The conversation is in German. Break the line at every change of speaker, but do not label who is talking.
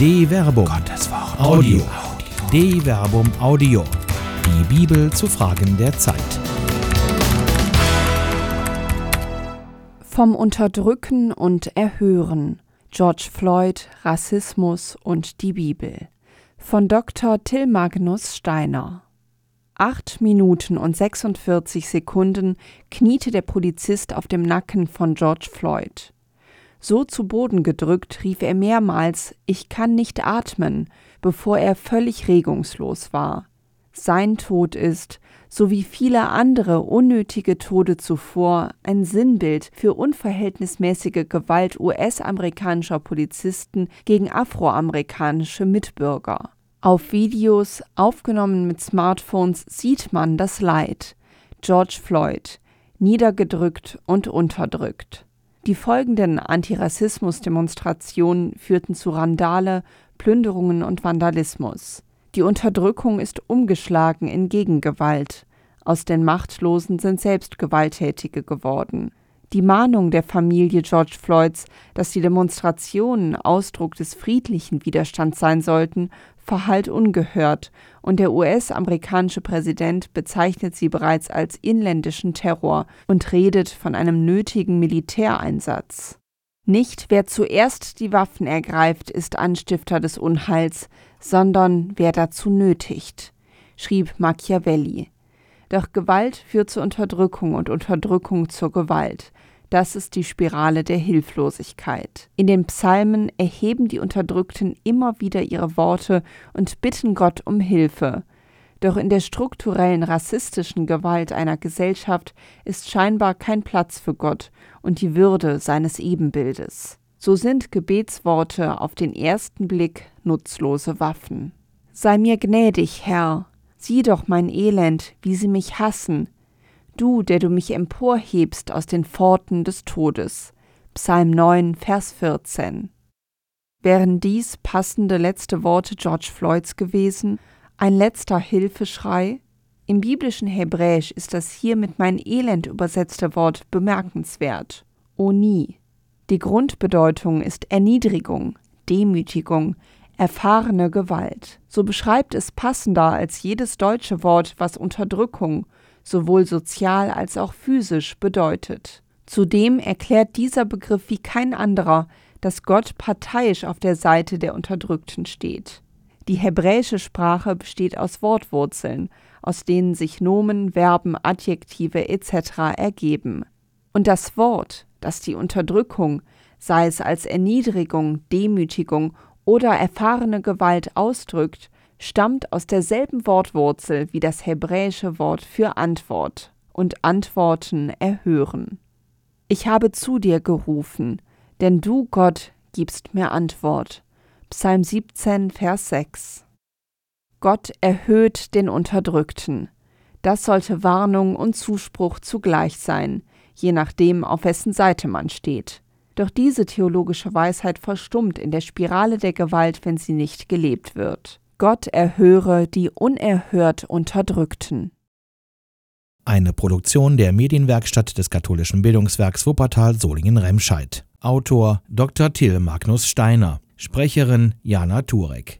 De Verbum. Gottes Wort. Audio. De Verbum Audio. Die Bibel zu Fragen der Zeit.
Vom Unterdrücken und Erhören. George Floyd, Rassismus und die Bibel. Von Dr. Till Magnus Steiner. Acht Minuten und 46 Sekunden kniete der Polizist auf dem Nacken von George Floyd. So zu Boden gedrückt rief er mehrmals Ich kann nicht atmen, bevor er völlig regungslos war. Sein Tod ist, so wie viele andere unnötige Tode zuvor, ein Sinnbild für unverhältnismäßige Gewalt US-amerikanischer Polizisten gegen afroamerikanische Mitbürger. Auf Videos, aufgenommen mit Smartphones, sieht man das Leid. George Floyd, niedergedrückt und unterdrückt. Die folgenden Antirassismus-Demonstrationen führten zu Randale, Plünderungen und Vandalismus. Die Unterdrückung ist umgeschlagen in Gegengewalt. Aus den Machtlosen sind selbst Gewalttätige geworden. Die Mahnung der Familie George Floyds, dass die Demonstrationen Ausdruck des friedlichen Widerstands sein sollten, verhallt ungehört, und der US-amerikanische Präsident bezeichnet sie bereits als inländischen Terror und redet von einem nötigen Militäreinsatz. Nicht wer zuerst die Waffen ergreift, ist Anstifter des Unheils, sondern wer dazu nötigt, schrieb Machiavelli. Doch Gewalt führt zur Unterdrückung und Unterdrückung zur Gewalt. Das ist die Spirale der Hilflosigkeit. In den Psalmen erheben die Unterdrückten immer wieder ihre Worte und bitten Gott um Hilfe. Doch in der strukturellen rassistischen Gewalt einer Gesellschaft ist scheinbar kein Platz für Gott und die Würde seines Ebenbildes. So sind Gebetsworte auf den ersten Blick nutzlose Waffen. Sei mir gnädig, Herr, sieh doch mein Elend, wie sie mich hassen, du, der du mich emporhebst aus den Pforten des Todes. Psalm 9, Vers 14. Wären dies passende letzte Worte George Floyds gewesen, ein letzter Hilfeschrei? Im biblischen Hebräisch ist das hier mit mein Elend übersetzte Wort bemerkenswert. O nie. Die Grundbedeutung ist Erniedrigung, Demütigung, erfahrene Gewalt. So beschreibt es passender als jedes deutsche Wort, was Unterdrückung, sowohl sozial als auch physisch bedeutet. Zudem erklärt dieser Begriff wie kein anderer, dass Gott parteiisch auf der Seite der Unterdrückten steht. Die hebräische Sprache besteht aus Wortwurzeln, aus denen sich Nomen, Verben, Adjektive etc. ergeben. Und das Wort, das die Unterdrückung, sei es als Erniedrigung, Demütigung oder erfahrene Gewalt ausdrückt, stammt aus derselben Wortwurzel wie das hebräische Wort für Antwort und Antworten erhören. Ich habe zu dir gerufen, denn du, Gott, gibst mir Antwort. Psalm 17, Vers 6. Gott erhöht den Unterdrückten. Das sollte Warnung und Zuspruch zugleich sein, je nachdem, auf wessen Seite man steht. Doch diese theologische Weisheit verstummt in der Spirale der Gewalt, wenn sie nicht gelebt wird. Gott erhöre die unerhört Unterdrückten.
Eine Produktion der Medienwerkstatt des katholischen Bildungswerks Wuppertal Solingen-Remscheid. Autor Dr. Till Magnus Steiner. Sprecherin Jana Turek.